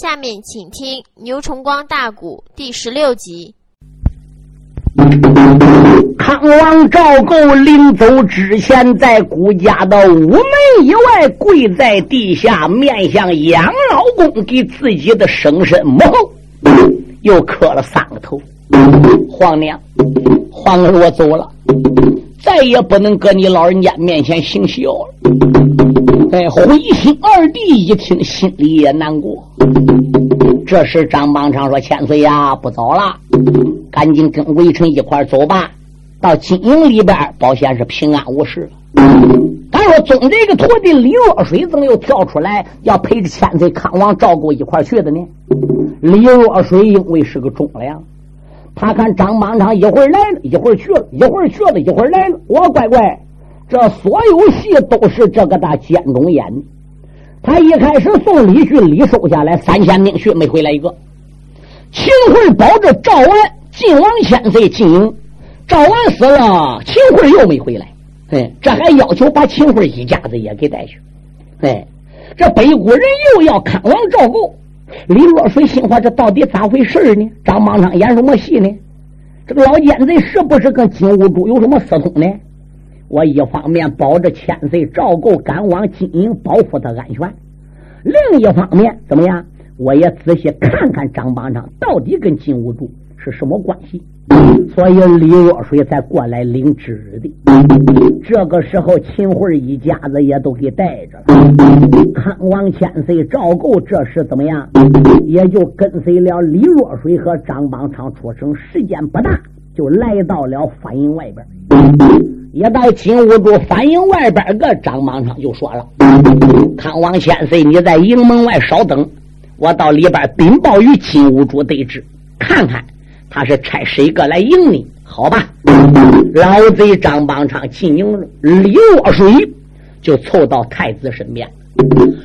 下面请听《牛崇光大鼓》第十六集。康王赵构临走之前，在顾家的午门以外跪在地下，面向杨老公，给自己的生身母后又磕了三个头。皇娘，皇儿，我走了，再也不能搁你老人家面前行孝了。哎，回心二弟一听，心里也难过。这时，张邦昌说：“千岁呀，不早了，赶紧跟微臣一块走吧，到金营里边保险是平安无事。”咱说总这个徒弟李若水怎么又跳出来要陪着千岁康王赵构一块去的呢？李若水因为是个忠良，他看张邦昌一会儿来了，一会儿去了，一会儿去了，一会儿来了，我乖乖，这所有戏都是这个大监中演的。他一开始送李旭，李收下来三千兵去，没回来一个。秦桧保着赵完晋王千岁进营，赵完死了，秦桧又没回来。哎，这还要求把秦桧一家子也给带去。哎，这北国人又要看王赵构，李若水心话：这到底咋回事呢？张邦昌演什么戏呢？这个老奸贼是不是跟金兀术有什么私通呢？我一方面保着千岁赵构赶往金营，保护他安全；另一方面，怎么样？我也仔细看看张邦昌到底跟金兀术是什么关系。所以李若水才过来领旨的。这个时候，秦桧一家子也都给带着了。康王千岁赵构这是怎么样？也就跟随了李若水和张邦昌出城，时间不大，就来到了反营外边。一到金兀术反营外边个张邦昌就说了：“康王千岁，你在营门外稍等，我到里边禀报与金兀术对峙，看看他是差谁个来迎你？好吧？”老贼张邦昌进营了，李若水就凑到太子身边，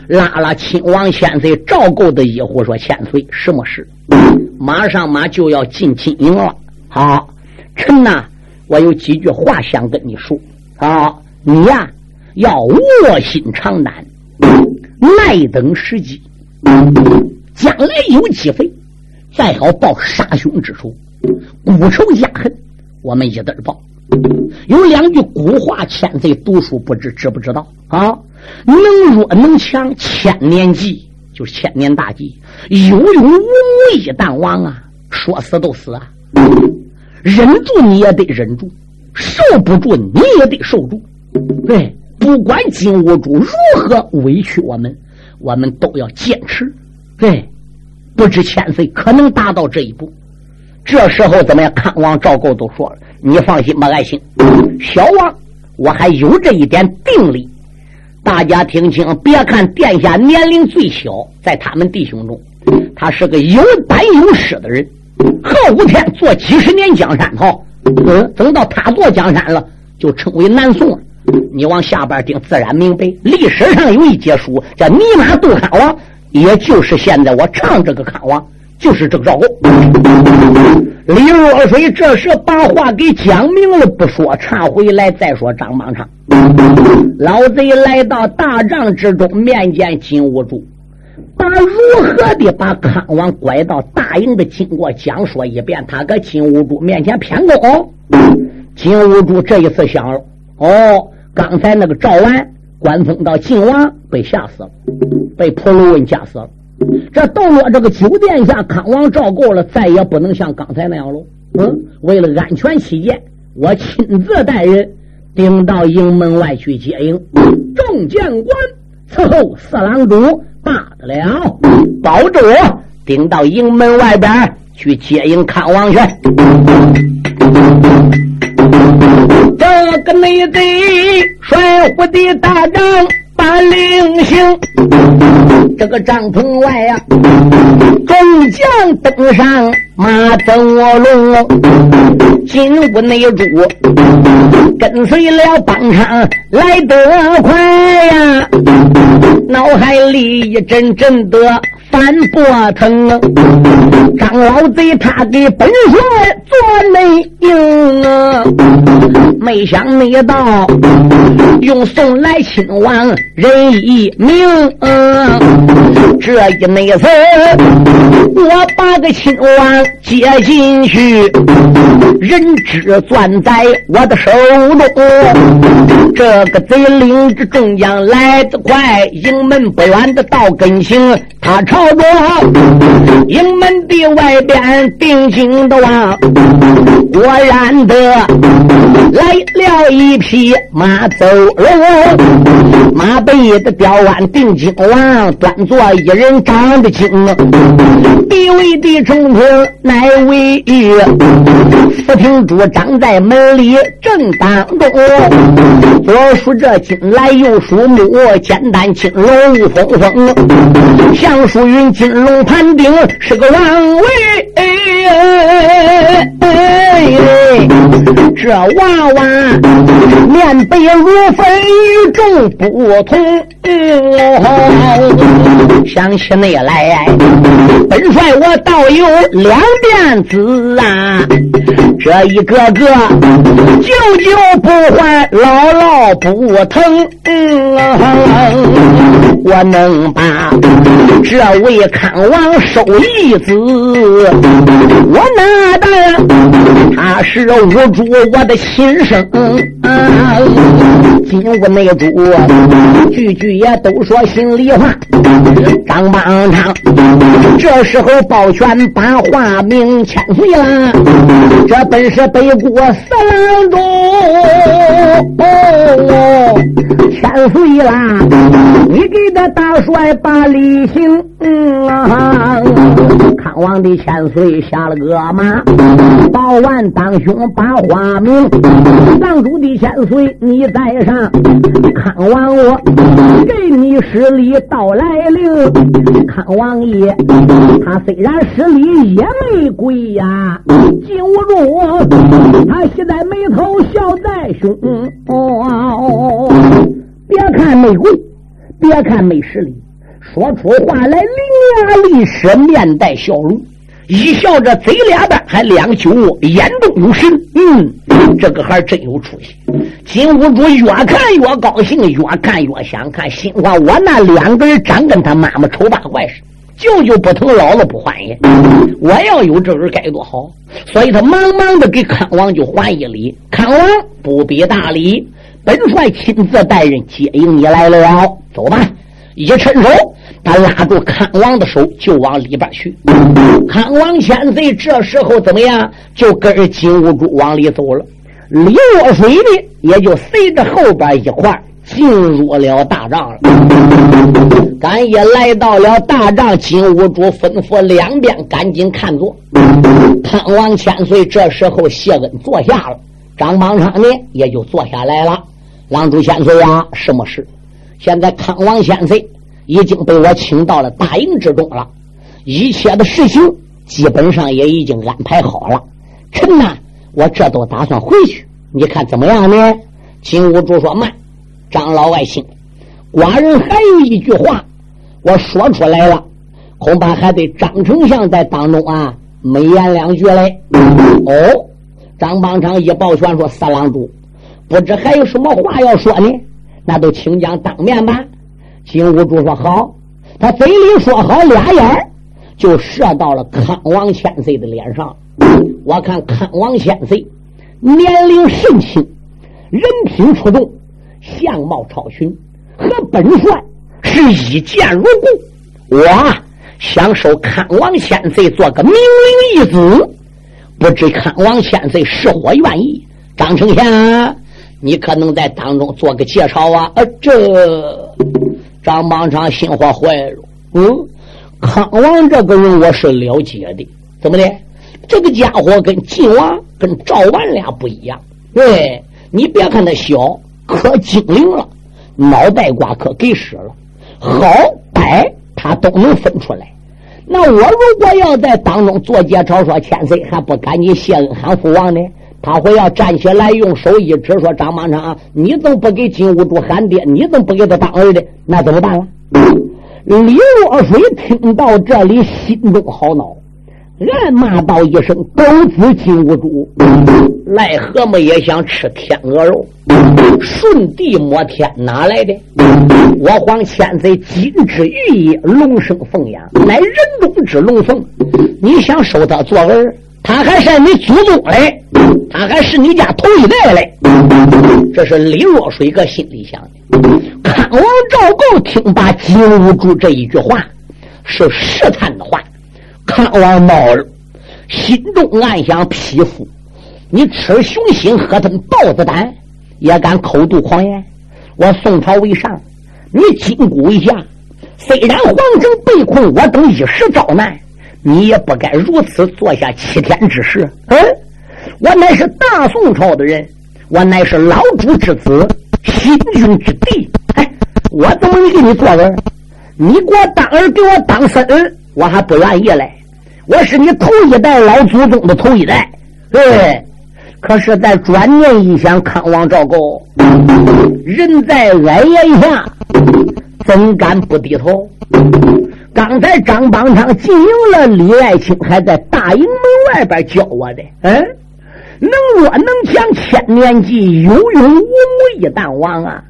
拉拉亲王千岁赵构的衣服，说：“千岁，什么事？马上马就要进金营了。好，臣呐。”我有几句话想跟你说啊，你呀要卧薪尝胆，耐等时机，将来有机会再好报杀兄之仇，古仇家恨，我们一字报。有两句古话，千岁读书不知知不知道啊？能弱能强，千年计就是千年大计，有勇无武一旦亡啊，说死都死啊。忍住你也得忍住，受不住你也得受住。对，不管金兀术如何委屈我们，我们都要坚持。对，不知千岁可能达到这一步。这时候怎么样？康王赵构都说了：“你放心吧，爱卿，小王我还有这一点定力。大家听清，别看殿下年龄最小，在他们弟兄中，他是个有胆有识的人。”何无天做几十年江山好，等到他做江山了，就称为南宋了。你往下边听，自然明白。历史上有一节书叫《尼玛杜康王》，也就是现在我唱这个康王，就是这个赵构。李若水这时把话给讲明了，不说，唱回来再说。张邦昌，老贼来到大帐之中，面见金兀术。把如何的把康王拐到大营的经过讲说一遍，他搁金兀术面前偏功。金兀术这一次想了：哦，刚才那个赵完官封到晋王，被吓死了，被蒲卢文夹死了。这到了这个酒店下，康王赵够了，再也不能像刚才那样喽。嗯，为了安全起见，我亲自带人顶到营门外去接应。众将官伺候四郎主。罢得了，保着我，顶到营门外边去接应康王去。这个内贼帅府的大帐把令行，这个帐篷外呀，众将登上马走龙，金屋内主，跟随了帮场来得快呀。脑海里一阵阵的翻波腾，张老贼他给本帅做内应啊没想没到，用送来亲王人一名。这一内次，我把个亲王接进去，人质攥在我的手中。这个贼领着众将来得快，营门不远的到跟行，他朝着营门的外边定睛的望，果然的来了一匹马走龙，马背的吊鞍定睛王，端坐一人长得精，地位的中庭乃为玉，四平柱长在门里正当中，左数这金来右数木，简单金龙无风风，相数云金龙盘顶是个王位。这娃娃面白如粉，与众不同。想起那来，本帅我倒有两辫子啊，这一个个舅舅不坏，姥姥不疼。我能把这位康王收义子，我哪的他是无主我的心声。金屋内主句句也都说心里话。张邦昌这时候抱拳把话明千岁了，这本是北国三郎中，千岁啦！你给他大帅把礼行。啊王的千岁下了个马，报完当兄把话明。郎主的千岁你在上，康王我给你施礼到来临。康王爷他虽然施礼也没跪呀，禁不住他喜在眉头笑在胸。哦，别看没跪，别看没施礼。说出话来伶牙俐齿，面带笑容，一笑这嘴俩的还两酒窝，眼中有神。嗯，这个孩真有出息。金兀术越看越高兴，越看越想看，心话我那两个人长跟他妈妈丑八怪似的，舅舅不疼，姥姥不欢颜。我要有这人该多好！所以他忙忙的给康王就还一礼。康王不必大礼，本帅亲自带人接应你来了。走吧。一伸手，他拉住康王的手，就往里边去。康王千岁这时候怎么样？就跟着金兀术往里走了。李若水呢，也就随着后边一块进入了大帐了。赶也来到了大帐，金兀术吩咐两边赶紧看座。康王千岁这时候谢恩坐下了，张邦昌呢也就坐下来了。郎主千岁呀，什么事？现在康王先岁已经被我请到了大营之中了，一切的事情基本上也已经安排好了。臣呐，我这都打算回去，你看怎么样呢？金兀术说：“慢，张老外姓，寡人还有一句话，我说出来了，恐怕还得张丞相在当中啊美言两句嘞。”哦，张邦昌一抱拳说：“三郎主，不知还有什么话要说呢？”那都请将当面吧。金兀术说好，他嘴里说好，俩眼就射到了康王千岁的脸上。我看康王千岁年龄甚轻，人品出众，相貌超群，和本帅是一见如故。我想收康王千岁做个明灵义子，不知康王千岁是否愿意？张丞相。你可能在当中做个介绍啊？呃，这张邦昌心话坏了。嗯，康王这个人我是了解的，怎么的？这个家伙跟晋王、跟赵完俩不一样。对，你别看他小，可精灵了，脑袋瓜可给使了，好歹他都能分出来。那我如果要在当中做介绍，说千岁还不赶紧谢恩喊父王呢？他会要站起来，用手一指，说：“张邦昌，你怎么不给金兀术喊爹？你怎么不给他当儿子？那怎么办了？”李若水听到这里，心中好恼。暗骂道一声：“狗子金兀术，癞蛤蟆也想吃天鹅肉？顺地摸天哪来的？我皇千岁金枝玉叶，龙生凤养，乃人中之龙凤。你想收他做儿？他还是你祖宗嘞？他还是你家头一代嘞？这是李若水个心里想的。康王赵构听罢金兀术这一句话，是试探的话。康王冒儿心中暗想：匹夫，你吃熊心，喝他豹子胆，也敢口吐狂言！我宋朝为上，你金箍为下。虽然皇城被困，我等一时遭难，你也不该如此做下欺天之事。嗯，我乃是大宋朝的人，我乃是老主之子，新君之弟。哎，我怎么给你做儿？你给我当儿，给我当孙儿，我还不愿意嘞。我是你头一代老祖宗的头一代，对。可是，在转念一想，康王赵构人在矮檐下，怎敢不低头？刚才张邦昌进营了，李爱卿还在大营门外边叫我的。嗯，能弱能强，千年计，有勇无谋一旦亡啊！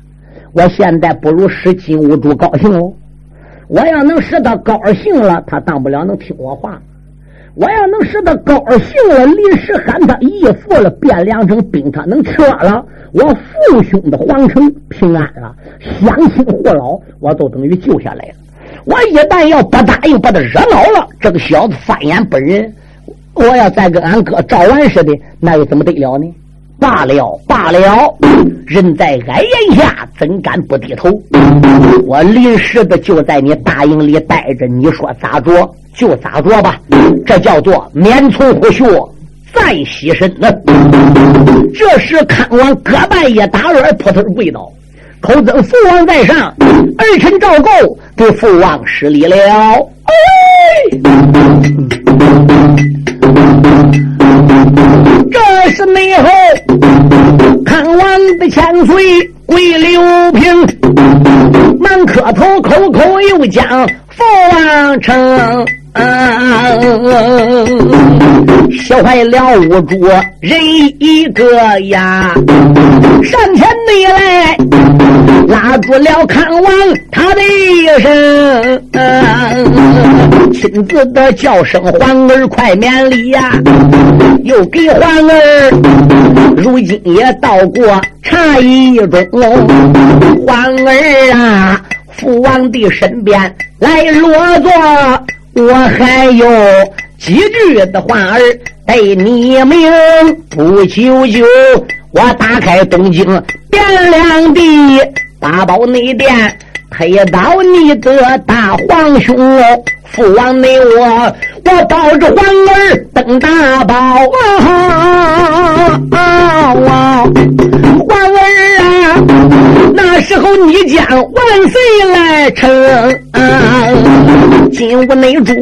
我现在不如使金兀术高兴哦。我要能使他高兴了，他当不了能听我话。我要能使他高兴了，临时喊他义父了，汴梁城兵，他能撤了，我父兄的皇城平安了，乡亲父老我都等于救下来了。我一旦要不答应，把他惹恼了，这个小子翻眼不仁，我要再跟俺哥赵完似的，那又怎么得了呢？罢了罢了，人在矮檐下，怎敢不低头？我临时的就在你大营里待着，你说咋着就咋着吧。这叫做免从虎穴，暂息身呢。这时康王各拜一打软，扑通跪倒，口尊父王在上，儿臣赵构给父王施礼了。哎。这是内后看王的千岁跪刘平，满磕头，口口又讲父王称。笑坏了屋主人一个呀！上前内来拉住了康王他的一声，亲自的叫声皇儿快免礼呀！又给皇儿如今也到过茶一盅，皇儿啊，父王的身边来落座。我还有几句的话儿对你明，不久就我打开东京汴梁的八宝内殿，推到你的大皇兄父王内我，我抱着皇儿登大宝啊！皇儿啊，那时候你将万岁来称。金屋内主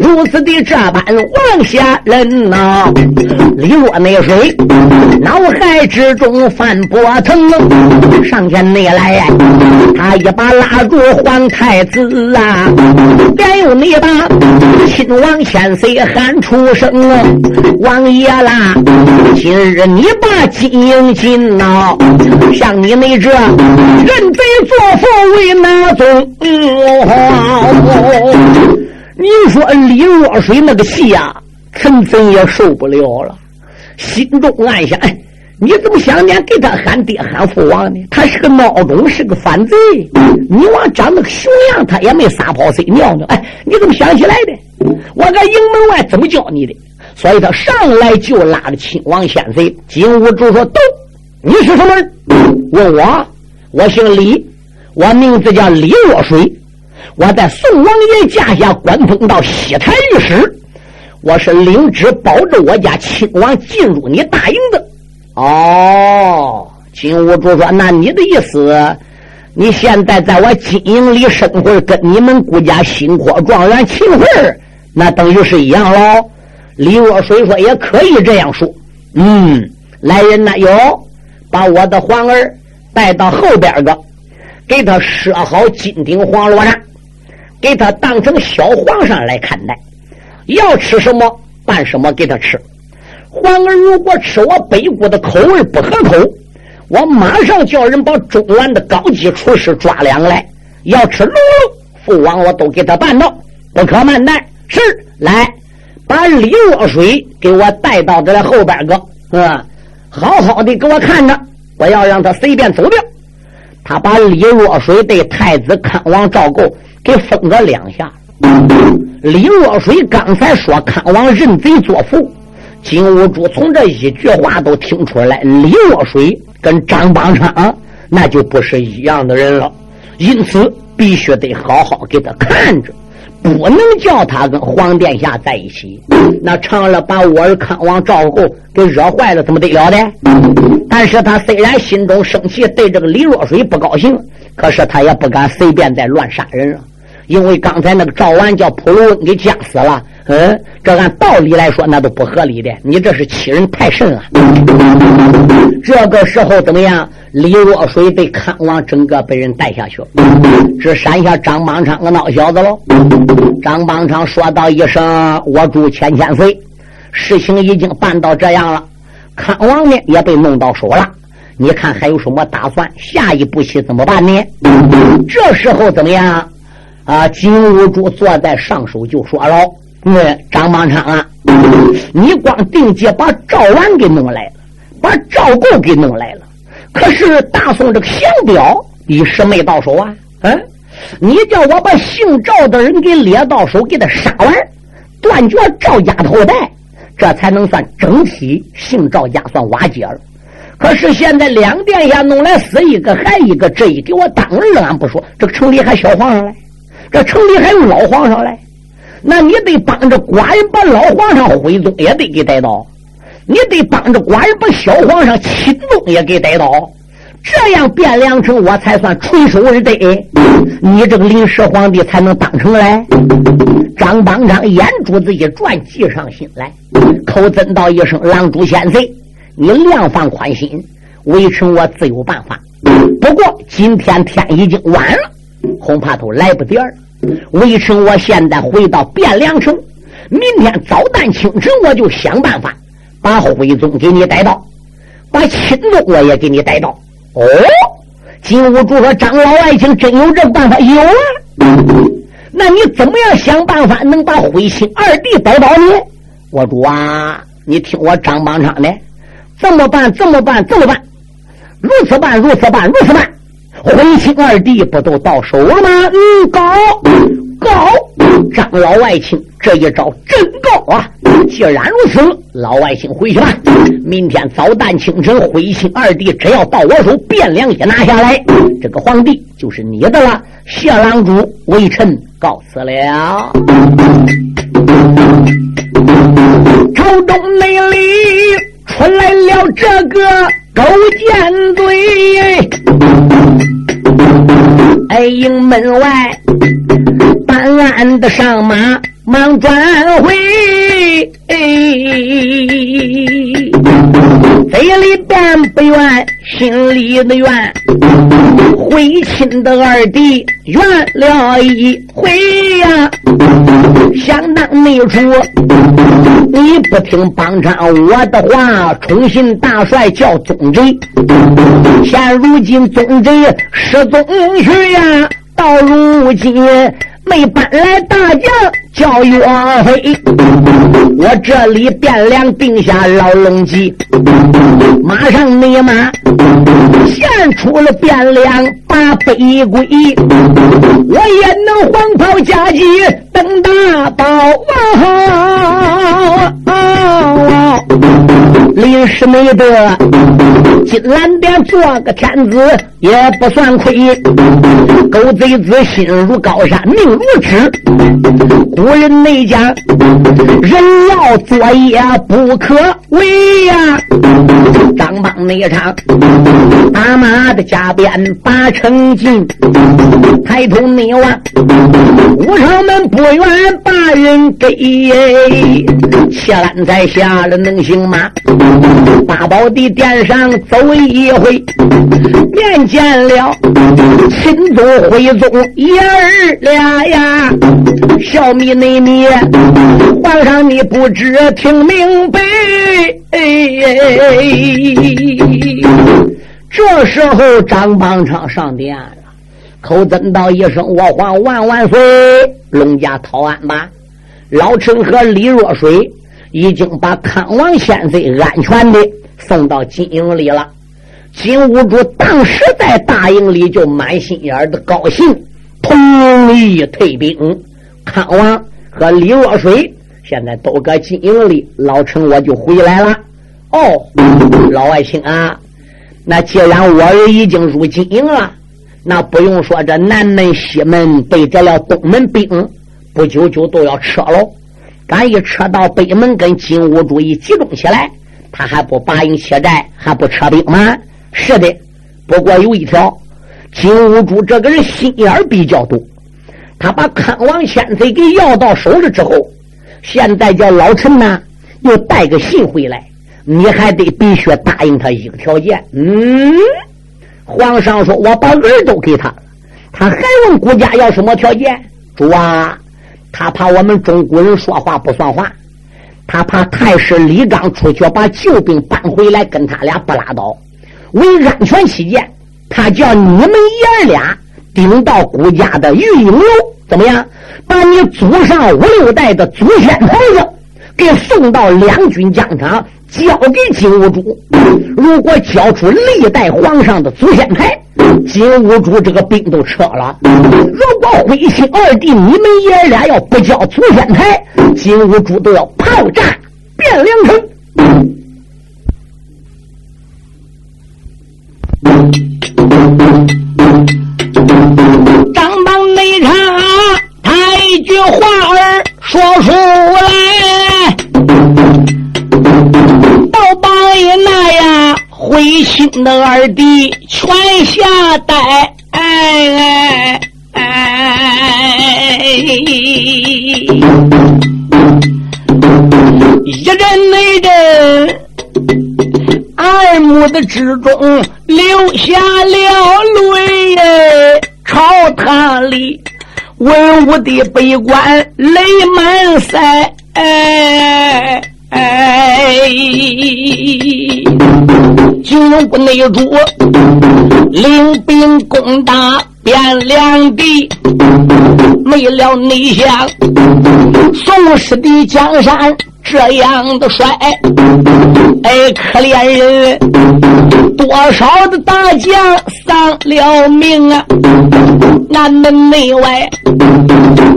如此的这般往下人呐，李若内水脑海之中翻波腾，上前内来，他一把拉住皇太子啊，便有你把亲王千岁喊出声，王爷啦，今日你把金营进呐，像你那这人贼作父为哪宗？你说李若水那个气呀，陈真也受不了了，心中暗想：哎，你怎么想念给他喊爹喊父王呢？他是个孬种，是个反贼。你往长得熊样，他也没撒泡睡尿呢。哎，你怎么想起来的？我在营门外怎么教你的？所以他上来就拉着亲王先岁金兀术说：“都，你是什么人？问我，我姓李，我名字叫李若水。”我在宋王爷驾下官封到西台御史，我是领旨保着我家亲王进入你大营的。哦，金兀术说：“那你的意思，你现在在我金营里生活，跟你们顾家新科状元秦桧那等于是一样喽？”李若水说：“也可以这样说。”嗯，来人呐，有把我的皇儿带到后边个，给他设好金顶黄罗帐。给他当成小皇上来看待，要吃什么办什么给他吃。皇儿如果吃我北国的口味不合口，我马上叫人把中原的高级厨师抓两来。要吃龙肉，父王我都给他办到，不可慢待。是，来把李若水给我带到这后边个，嗯，好好的给我看着，不要让他随便走掉。他把李若水对太子康王赵构给封了两下。李若水刚才说康王认贼作父。金兀术从这一句话都听出来，李若水跟张邦昌那就不是一样的人了，因此必须得好好给他看着，不能叫他跟皇殿下在一起，那长乐把我儿康王赵构给惹坏了，怎么得了的？但是他虽然心中生气，对这个李若水不高兴，可是他也不敢随便再乱杀人了，因为刚才那个赵完叫普鲁恩给夹死了。嗯，这按道理来说，那都不合理的。你这是欺人太甚了。这个时候怎么样？李若水被康王整个被人带下去了，只山下张邦昌个孬小子喽。张邦昌说道一声：“我祝千千岁。”事情已经办到这样了，康王呢也被弄到手了。你看还有什么打算？下一步棋怎么办呢？这时候怎么样？啊，金兀术坐在上首就说了。那，张邦昌啊，你光定计把赵完给弄来了，把赵构给弄来了，可是大宋这个降表一时没到手啊！嗯，你叫我把姓赵的人给列到手，给他杀完，断绝赵家后代，这才能算整体姓赵家算瓦解了。可是现在两殿下弄来死一个还一个，这一给我当儿俺不说，这个城里还小皇上来，这城里还有老皇上来。那你得帮着寡人把老皇上徽宗也得给带到，你得帮着寡人把小皇上钦宗也给带到，这样汴梁城我才算垂手而得，你这个临时皇帝才能当成来。张邦昌眼珠子一转，计上心来，口尊道一声：“狼主先生，你量放宽心，微臣我自有办法。不过今天天已经晚了，恐怕都来不及了。”微臣，我现在回到汴梁城，明天早旦清晨，我就想办法把徽宗给你带到，把钦宗我也给你带到。哦，金兀术说：“张老爱卿真有这办法？有啊。那你怎么样想办法能把徽钦二弟带到呢？我主啊，你听我张邦昌的，这么办，这么办，这么办，如此办，如此办，如此办。”徽钦二弟不都到手了吗？嗯，高高，张老外卿这一招真高啊！既然如此，老外卿回去吧。明天早旦清晨，徽钦二弟只要到我手，汴梁也拿下来，这个皇帝就是你的了。谢郎主，微臣告辞了。朝中内里出来了这个勾践罪。哎，营门外办案的上马，忙转回，嘴里边不愿，心里的怨，回亲的二弟怨了一回呀。想当内初，你不听帮唱我的话，宠信大帅叫宗贼。现如今宗贼失踪去呀，到如今没搬来大将叫岳飞。我这里汴梁定下牢笼计，马上你马献出了汴梁把北归，我也能黄袍加急。登大宝啊！临时没得金兰殿做个天子也不算亏。狗贼子心如高山，命如纸。古人内讲，人要作业不可为呀。张邦那场打马的加鞭八成劲，抬头内望，武朝门不。不愿把人给，谢兰在下了能行吗？八宝的殿上走一回，面见了钦宗、徽宗爷儿俩呀，笑眯内眯，皇上你不知听明白。这时候张邦昌上殿了，口尊道一声：“我皇万万岁！龙家讨安吧。”老陈和李若水已经把康王先生安全的送到金营里了。金兀术当时在大营里就满心眼的高兴，同意退兵。康王和李若水现在都搁金营里，老陈我就回来了。哦，老外卿啊，那既然我儿已经入金营了，那不用说，这南门、西门被这了东门兵。不久就都要撤喽，赶一撤到北门，跟金兀术一集中起来，他还不拔营卸寨，还不撤兵吗？是的，不过有一条，金兀术这个人心眼比较多，他把康王千岁给要到手了之后，现在叫老陈呢又带个信回来，你还得必须答应他一个条件。嗯，皇上说我把儿都给他了，他还问国家要什么条件？主啊！他怕我们中国人说话不算话，他怕太师李刚出去把救兵搬回来，跟他俩不拉倒。为安全起见，他叫你们爷儿俩顶到谷家的御影楼，怎么样？把你祖上五六代的祖先牌子给送到两军疆场，交给金兀术。如果交出历代皇上的祖先牌，金兀术这个兵都撤了。如果徽钦二弟你们爷俩要不交祖先牌，金兀术都要炮炸汴梁城。的全下呆。哎哎哎！一阵内阵，二目的之中流下了泪。朝堂里，文武的悲观泪满腮。哎哎！金屋内主领兵攻打汴梁地，没了内相宋氏的江山这样的衰，哎，可怜人，多少的大将丧了命啊！南门内外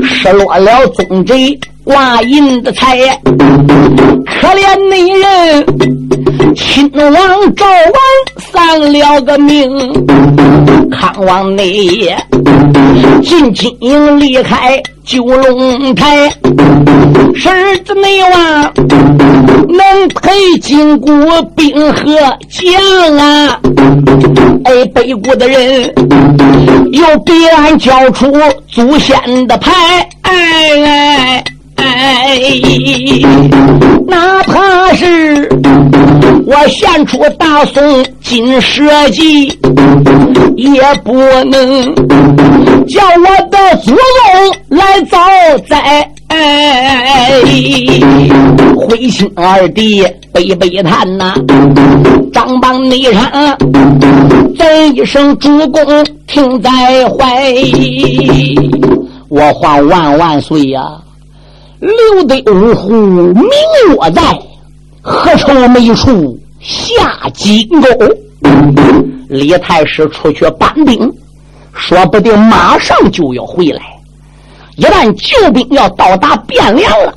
失落了宗贼。挂银的财，可怜女人，亲王赵王丧了个命，康王内也进金营离开九龙台，十子内王能陪金国兵和将啊！哎，北国的人又必然交出祖先的牌，哎哎。哎，哪怕是我献出大宋金蛇戟，也不能叫我的祖宗来遭灾。哎灰心二弟悲悲叹呐，张榜内上怎一声主公听在怀，我皇万万岁呀！留得五虎名我在，何愁没处下金钩？李太师出去搬兵，说不定马上就要回来。一旦救兵要到达汴梁了，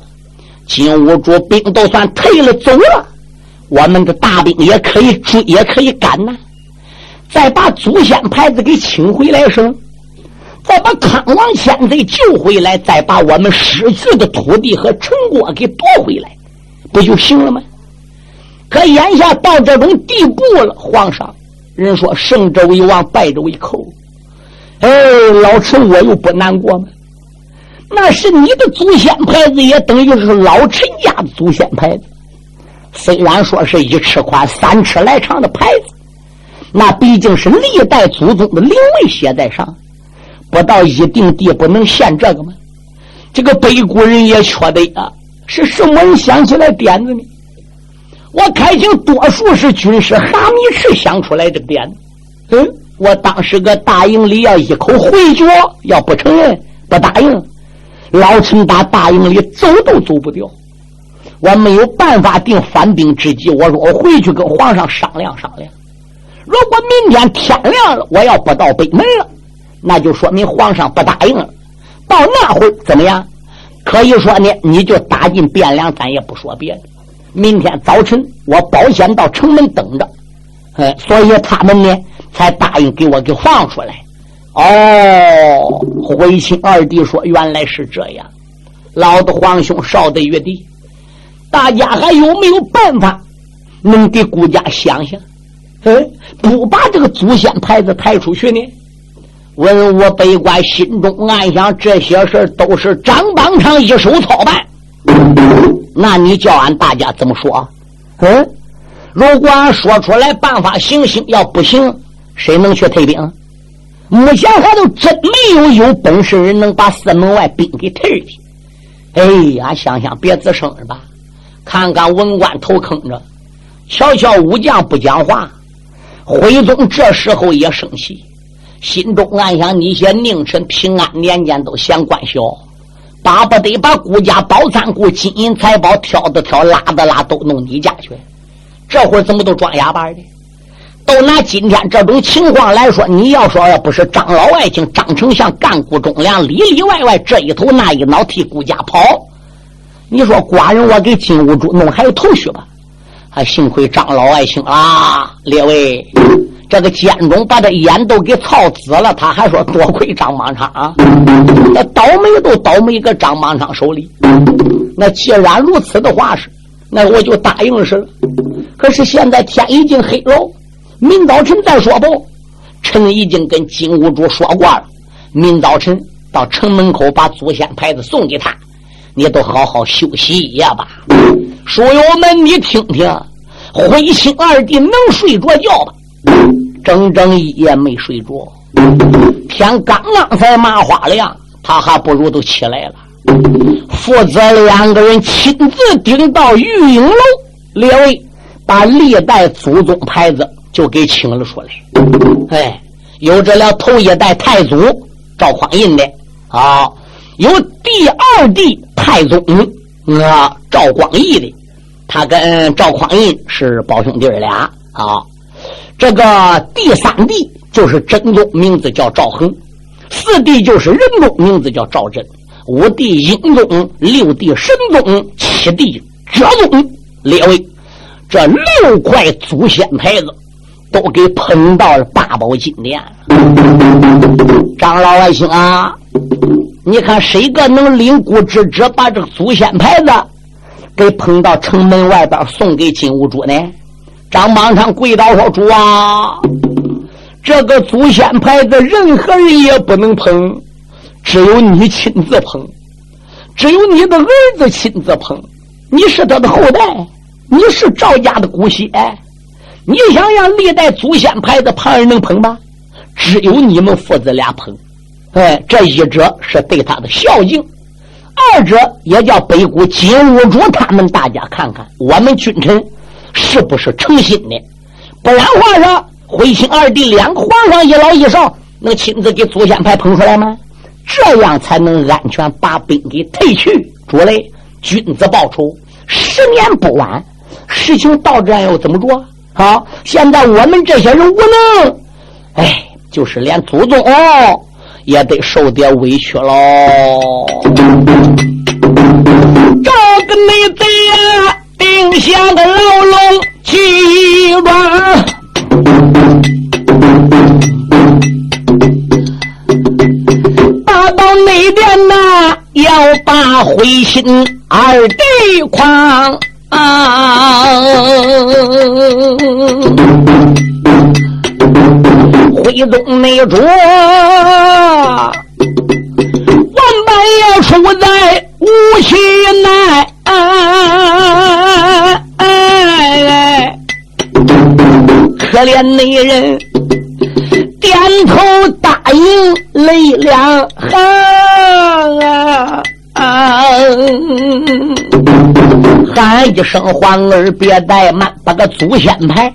金兀术兵都算退了走了，我们的大兵也可以追，也可以赶呐。再把祖先牌子给请回来时候。再把康王千岁救回来，再把我们失去的土地和成果给夺回来，不就行了吗？可眼下到这种地步了，皇上，人说胜者为王，败者为寇。哎，老臣我又不难过吗？那是你的祖先牌子，也等于是老陈家的祖先牌子。虽然说是一尺宽、三尺来长的牌子，那毕竟是历代祖宗的灵位写在上，不到一定地不能献这个吗？这个北国人也缺德啊！是什么人想起来点子呢？我开清多数是军师哈密赤想出来这个点子。嗯，我当时个大营里要一口回绝，要不承认不答应，老陈打大营里走都走不掉。我没有办法定反兵之计，我说我回去跟皇上商量商量。如果明天天亮了，我要不到北门了，那就说明皇上不答应了。到那会怎么样？可以说呢，你就打进汴梁，咱也不说别的。明天早晨，我保险到城门等着。哎，所以他们呢才答应给我给放出来。哦，徽钦二弟说：“原来是这样。”老的皇兄，少的玉帝。大家还有没有办法能给顾家想想？嗯，不把这个祖先牌子抬出去呢？文武百官心中暗想：这些事都是张邦昌一手操办。那你叫俺大家怎么说？嗯，如果俺说出来办法行行，要不行，谁能去退兵？目前还都真没有有本事人能把四门外兵给退去。哎呀，想想别吱声了吧。看看文官头坑着，瞧瞧武将不讲话。徽宗这时候也生气，心中暗想：你些佞臣平安年间都嫌官小，巴不得把顾家宝仓库金银财宝挑的挑，拉的拉，都弄你家去。这会儿怎么都装哑巴的？都拿今天这种情况来说，你要说要不是张老爱卿张丞相干顾忠良，里里外外这一头那一脑替顾家跑。你说寡人我给金兀术弄还有头绪吧？还幸亏张老爱卿啊！列位，这个监中把他眼都给操紫了，他还说多亏张邦昌啊！那倒霉都倒霉个张邦昌手里。那既然如此的话是，那我就答应是了。可是现在天已经黑了，明早晨再说不？臣已经跟金兀术说过了，明早晨到城门口把祖先牌子送给他。你都好好休息一夜吧，书友们，你听听，灰心二弟能睡着觉吧？整整一夜没睡着，天刚刚才麻花亮，他还不如都起来了。父子两个人亲自顶到玉影楼，列位把历代祖宗牌子就给请了出来。哎，有这了头一代太祖赵匡胤的啊。有第二帝太宗啊，赵光义的，他跟赵匡胤是胞兄弟俩啊。这个第三弟就是真宗，名字叫赵恒；四弟就是仁宗，名字叫赵祯；五弟英宗，六弟神宗，七弟哲宗。列位，这六块祖先牌子都给捧到了八宝金殿。张老百姓啊！你看谁个能领骨之职，把这个祖先牌子给捧到城门外边送给金兀术呢？张邦昌跪倒说：“主啊，这个祖先牌子任何人也不能捧，只有你亲自捧，只有你的儿子亲自捧。你是他的后代，你是赵家的骨血，你想让历代祖先牌子旁人能捧吗？只有你们父子俩捧。”哎，这一者是对他的孝敬，二者也叫北谷金兀术他们大家看看，我们君臣是不是诚心的？不然皇上，徽钦二弟两个皇上一老一少能亲自给祖先牌捧出来吗？这样才能安全把兵给退去。主嘞，君子报仇，十年不晚。事情到这又怎么着？好，现在我们这些人无能，哎，就是连祖宗。哦也得受点委屈喽！这个内贼呀，定下个牢笼七关，打到内边呐，要把灰心二弟诓。徽宗内主，万般要出在无锡内。可怜的人，点头答应，泪两行啊啊！喊一声皇儿别怠慢，把个祖先牌，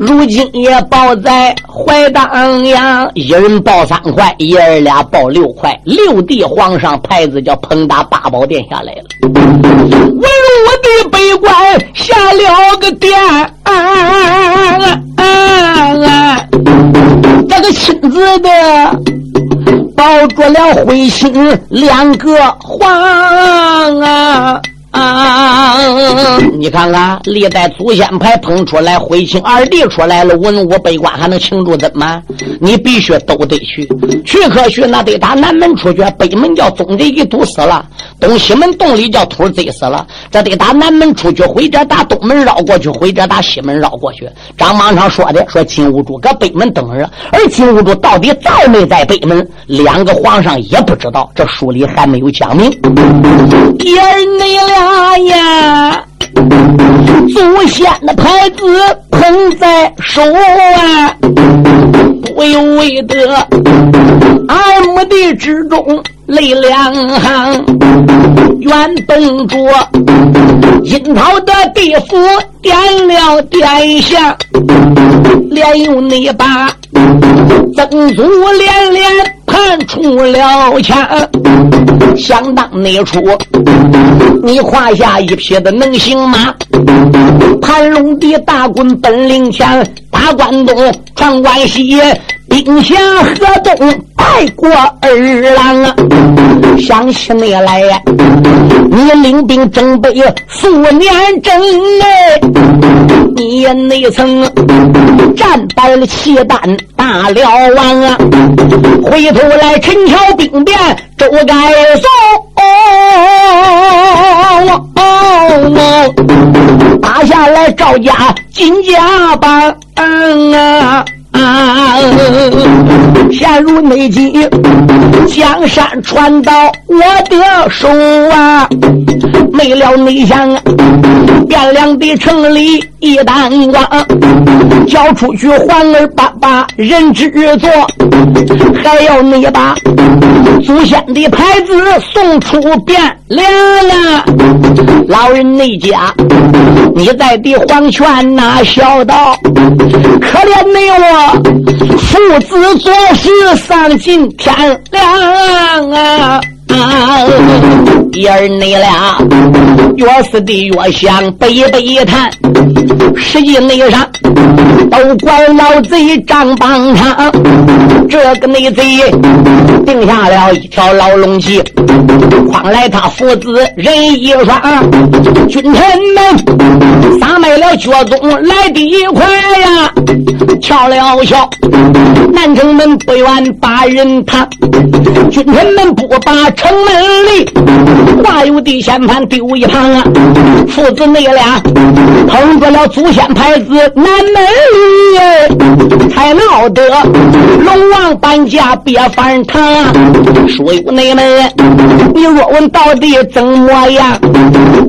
如今也抱在怀当阳。一人抱三块，爷儿俩抱六块。六弟皇上牌子叫捧打八宝殿下来了。我我的北关下了个殿，这个亲自的抱着了灰心两个皇啊。啊！你看看，历代祖先牌捧出来，徽亲二弟出来了，文武百官还能庆祝怎么？你必须都得去，去可去，那得打南门出去，北门叫宗贼给堵死了，东西门洞里叫土贼死了，这得打南门出去，或者打东门绕过去，或者打西门绕过去。张邦昌说的，说金兀术搁北门等着，而金兀术到底在没在北门，两个皇上也不知道，这书里还没有讲明。第二你俩。哎呀，祖先的牌子捧在手啊，不由为得二目的之中泪两行。原本着樱桃的地府点了点香，连用那把曾祖连连出了钱相当那出你胯下一匹的能行吗，盘龙的大棍本领强，打关东闯关西。兵下河东拜过二郎啊，想起你来呀，你领兵征北数年征哎，你也内曾战败了契丹大辽王啊，回头来陈桥兵变周盖松，打下来赵家金家帮啊。啊！陷入内急，江山传到我的手啊！没了内想，汴梁的城里一担光，交出去皇儿爸爸人之作，还要你把祖先的牌子送出汴梁啊！老人内家，你在的黄泉那笑道：可怜你我。父子做事丧尽天良啊！爷儿你俩越是的越想背背谈，实际内上都怪老贼张邦昌，这个内贼定下了一条牢笼计，诓来他父子人一双，君臣们撒卖了脚宗来的一块呀，瞧了巧，南城门不愿把人谈，君臣们不把城门里话有地仙盘丢一旁啊，父子那俩捧着了祖先牌子南门里，才闹得龙王搬家别翻堂。书友内们，你若问到底怎么样，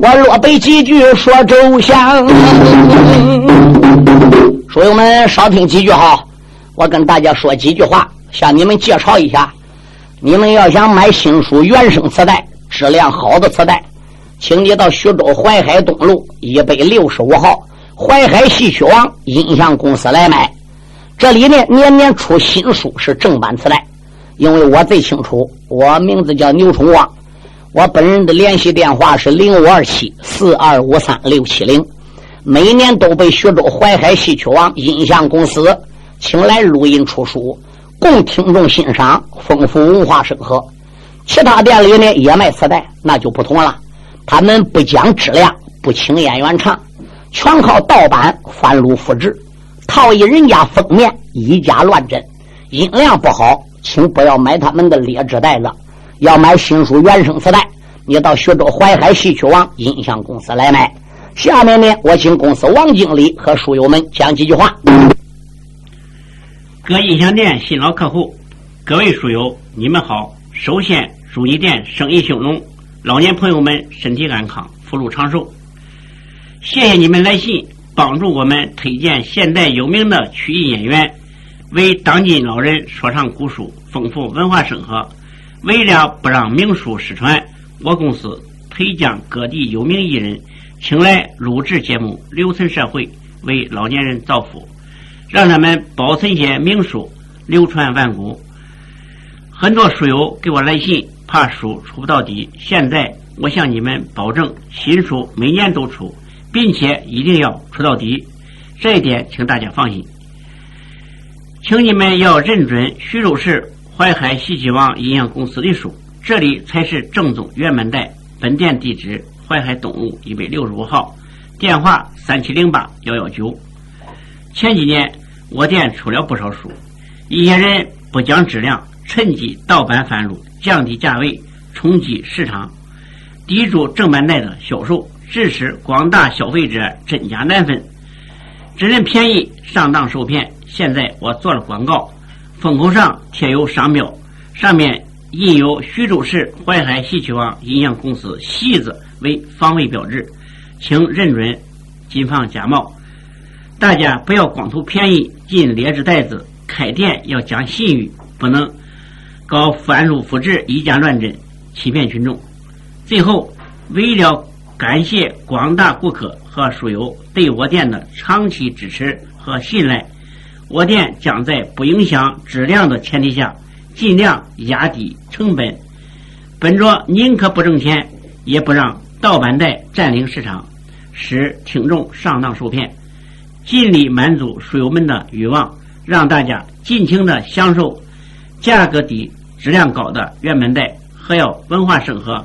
我若背几句说周详。书友们少听几句哈，我跟大家说几句话，向你们介绍一下。你们要想买新书原声磁带，质量好的磁带，请你到徐州淮海东路一百六十五号淮海戏曲王音像公司来买。这里呢年年出新书，是正版磁带。因为我最清楚，我名字叫牛崇旺，我本人的联系电话是零五二七四二五三六七零。每年都被徐州淮海戏曲王音像公司请来录音出书。供听众欣赏，丰富文化生活。其他店里呢也卖磁带，那就不同了。他们不讲质量，不请演员唱，全靠盗版翻录复制，套一人家封面，以假乱真。音量不好，请不要买他们的劣质袋子。要买新书原声磁带，你到徐州淮海戏曲王音像公司来买。下面呢，我请公司王经理和书友们讲几句话。各音响店新老客户，各位书友，你们好！首先祝你店生意兴隆，老年朋友们身体安康，福禄长寿。谢谢你们来信，帮助我们推荐现代有名的曲艺演员，为当今老人说唱古书，丰富文化生活。为了不让名书失传，我公司推将各地有名艺人请来录制节目，留存社会，为老年人造福，让他们保存些名书，流传万古。很多书友给我来信，怕书出不到底。现在我向你们保证，新书每年都出，并且一定要出到底。这一点，请大家放心。请你们要认准徐州市。淮海西岐王营养公司的书，这里才是正宗原版带。本店地址：淮海东路一百六十五号，电话三七零八幺幺九。前几年我店出了不少书，一些人不讲质量，趁机盗版贩入，降低价位，冲击市场，抵住正版带的销售，致使广大消费者真假难分，只认便宜，上当受骗。现在我做了广告。封口上贴有商标，上面印有徐州市淮海戏曲网音像公司“戏”字为防伪标志，请认准，谨防假冒。大家不要光图便宜进劣质袋子，开店要讲信誉，不能搞翻录复制、以假乱真，欺骗群众。最后，为了感谢广大顾客和书友对我店的长期支持和信赖。我店将在不影响质量的前提下，尽量压低成本，本着宁可不挣钱，也不让盗版带占领市场，使听众上当受骗，尽力满足书友们的欲望，让大家尽情的享受价格低、质量高的原版带，还要文化生活，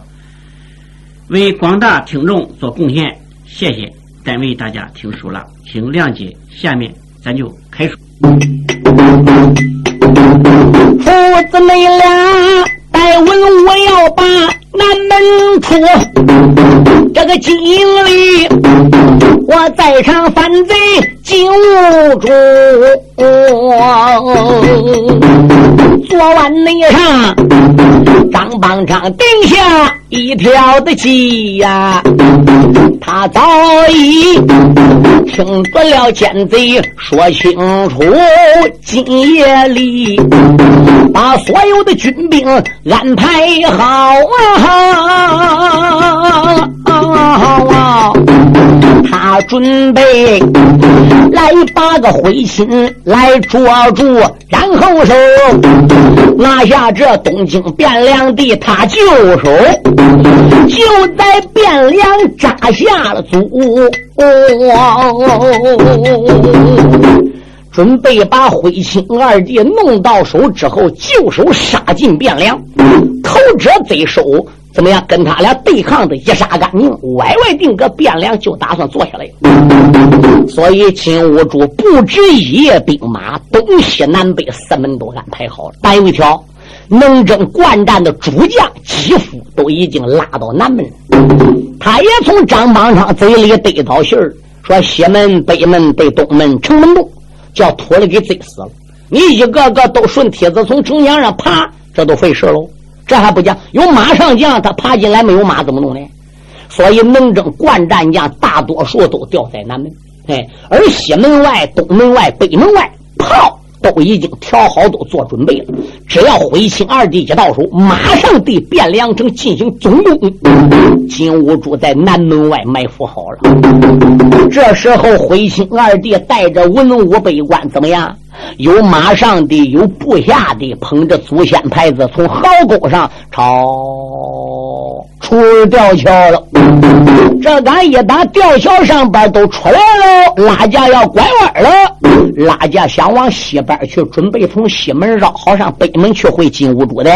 为广大听众做贡献。谢谢，单为大家听书了，请谅解。下面咱就开始。父子们俩，待问我要把南门出，这个经理，我在场反贼进屋住。昨晚内上，张邦昌定下一条的计呀，他早已听得了奸贼说清楚，今夜里把所有的军兵安排好啊，他准备来把个灰心来捉住，然后手拿下这东京汴梁的他旧手，就在汴梁扎下了足，准备把徽钦二弟弄到手之后，就手杀进汴梁，偷者贼手。怎么样？跟他俩对抗的一杀干净，歪歪定个汴梁，就打算坐下来。所以金兀术不止一夜兵马，东西南北四门都安排好了。但有一条，能征惯战的主将几乎都已经拉到南门。他也从张邦昌嘴里得到信儿，说西门、北门、北东门、城门洞，叫秃了给贼死了。你一个个都顺梯子从城墙上爬，这都费事喽。这还不讲，有马上将，他爬进来没有马怎么弄呢？所以能征惯战将大多数都掉在南门，哎，而西门外、东门外、北门外炮都已经调好，都做准备了。只要徽钦二弟一到手，马上对汴梁城进行总攻。金兀术在南门外埋伏好了。这时候，徽钦二弟带着文武百官怎么样？有马上的，有部下的，捧着祖先牌子，从壕沟上朝出吊桥了。这俺一打吊桥上边都出来了，拉架要拐弯了。拉架想往西边去，准备从西门绕好上北门去回金兀术的。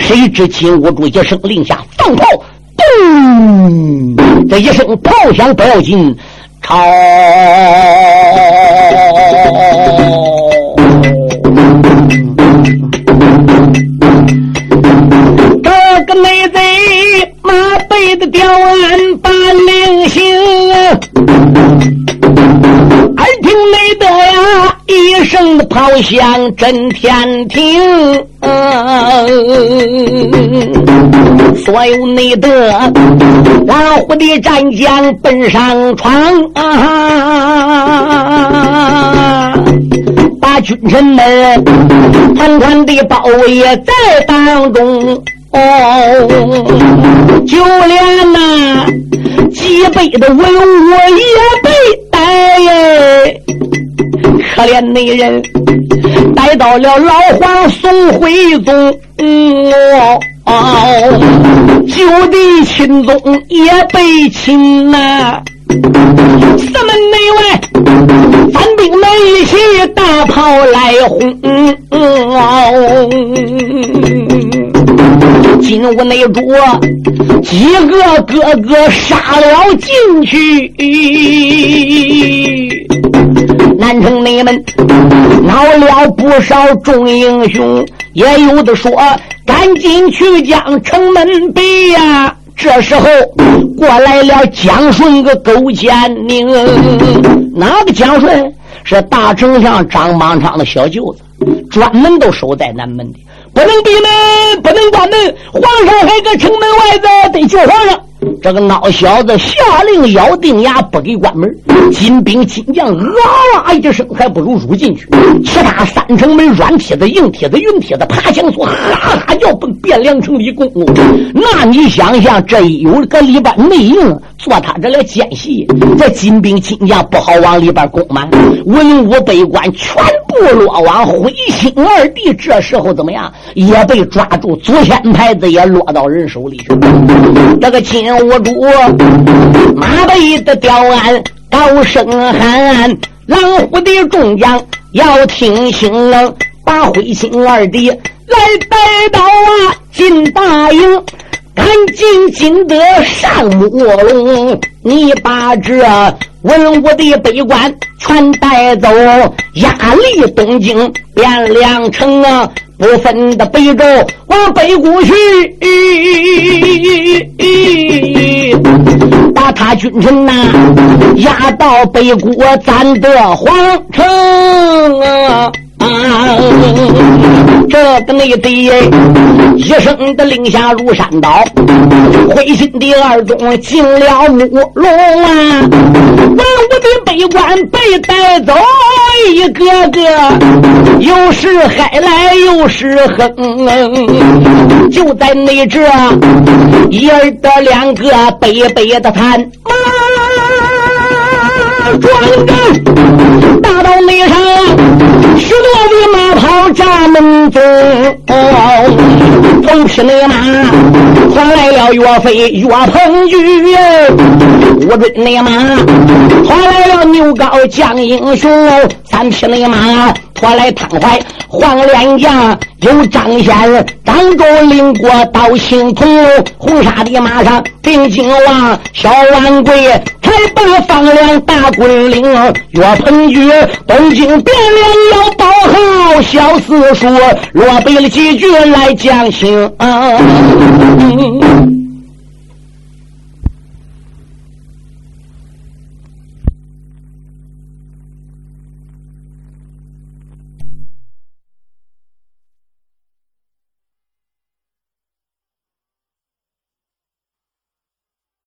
谁知金兀术一声令下，放炮，咚！这一声炮响不要紧，朝。响震天庭。所有内的老虎的战将奔上床啊，把君臣们团团的包围在当中。哦，就连那几辈的文武也被逮，可怜那人逮到了老皇宋徽宗，哦，九弟钦宗也被擒呐，四门内外反兵们一起大炮来轰，嗯，哦金屋内主几个哥哥杀了进去，南城内门闹了不少众英雄，也有的说赶紧去将城门闭呀。这时候过来了江顺个勾践宁，哪个江顺是大丞相张邦昌的小舅子，专门都守在南门的。不能闭门，不能关门。皇上还搁城门外头得救皇上。这个孬小子下令咬定牙，不给关门。金兵金将啊啦一声，还不如入进去。其他三城门软铁子、硬铁子、云铁子、爬墙锁，哈哈叫奔汴梁城里攻。那你想想，这有个里边内应做他这个奸细，这金兵金将不好往里边攻吗？文武百官全不落网，灰心二弟这时候怎么样？也被抓住，祖先牌子也落到人手里去。这个金。我主马背的吊鞍高声喊，狼虎的众将要听清了，把灰心二弟来带到啊金大营，赶紧进得上木龙，你把这文武的北关全带走，压力东京汴梁城啊！不分的北周往北谷去，把他君臣呐压到北国，咱的皇城啊！这个内贼一声的令下如山倒，灰心的二中进了木龙啊！文武的北关被带走，一个个又是海来又是横，就在那这一儿的两个北北的谈马庄，大道那上许多。马跑闸门中，同匹那马换来了岳飞岳鹏举，五追那马换来了牛皋将英雄，三匹那马拖来汤怀黄连将，有张先张州领过到青铜，红纱的马上定睛王小万贵。才把放粮大滚领，岳鹏举东京变脸要报号，小四叔落背了几句来讲情。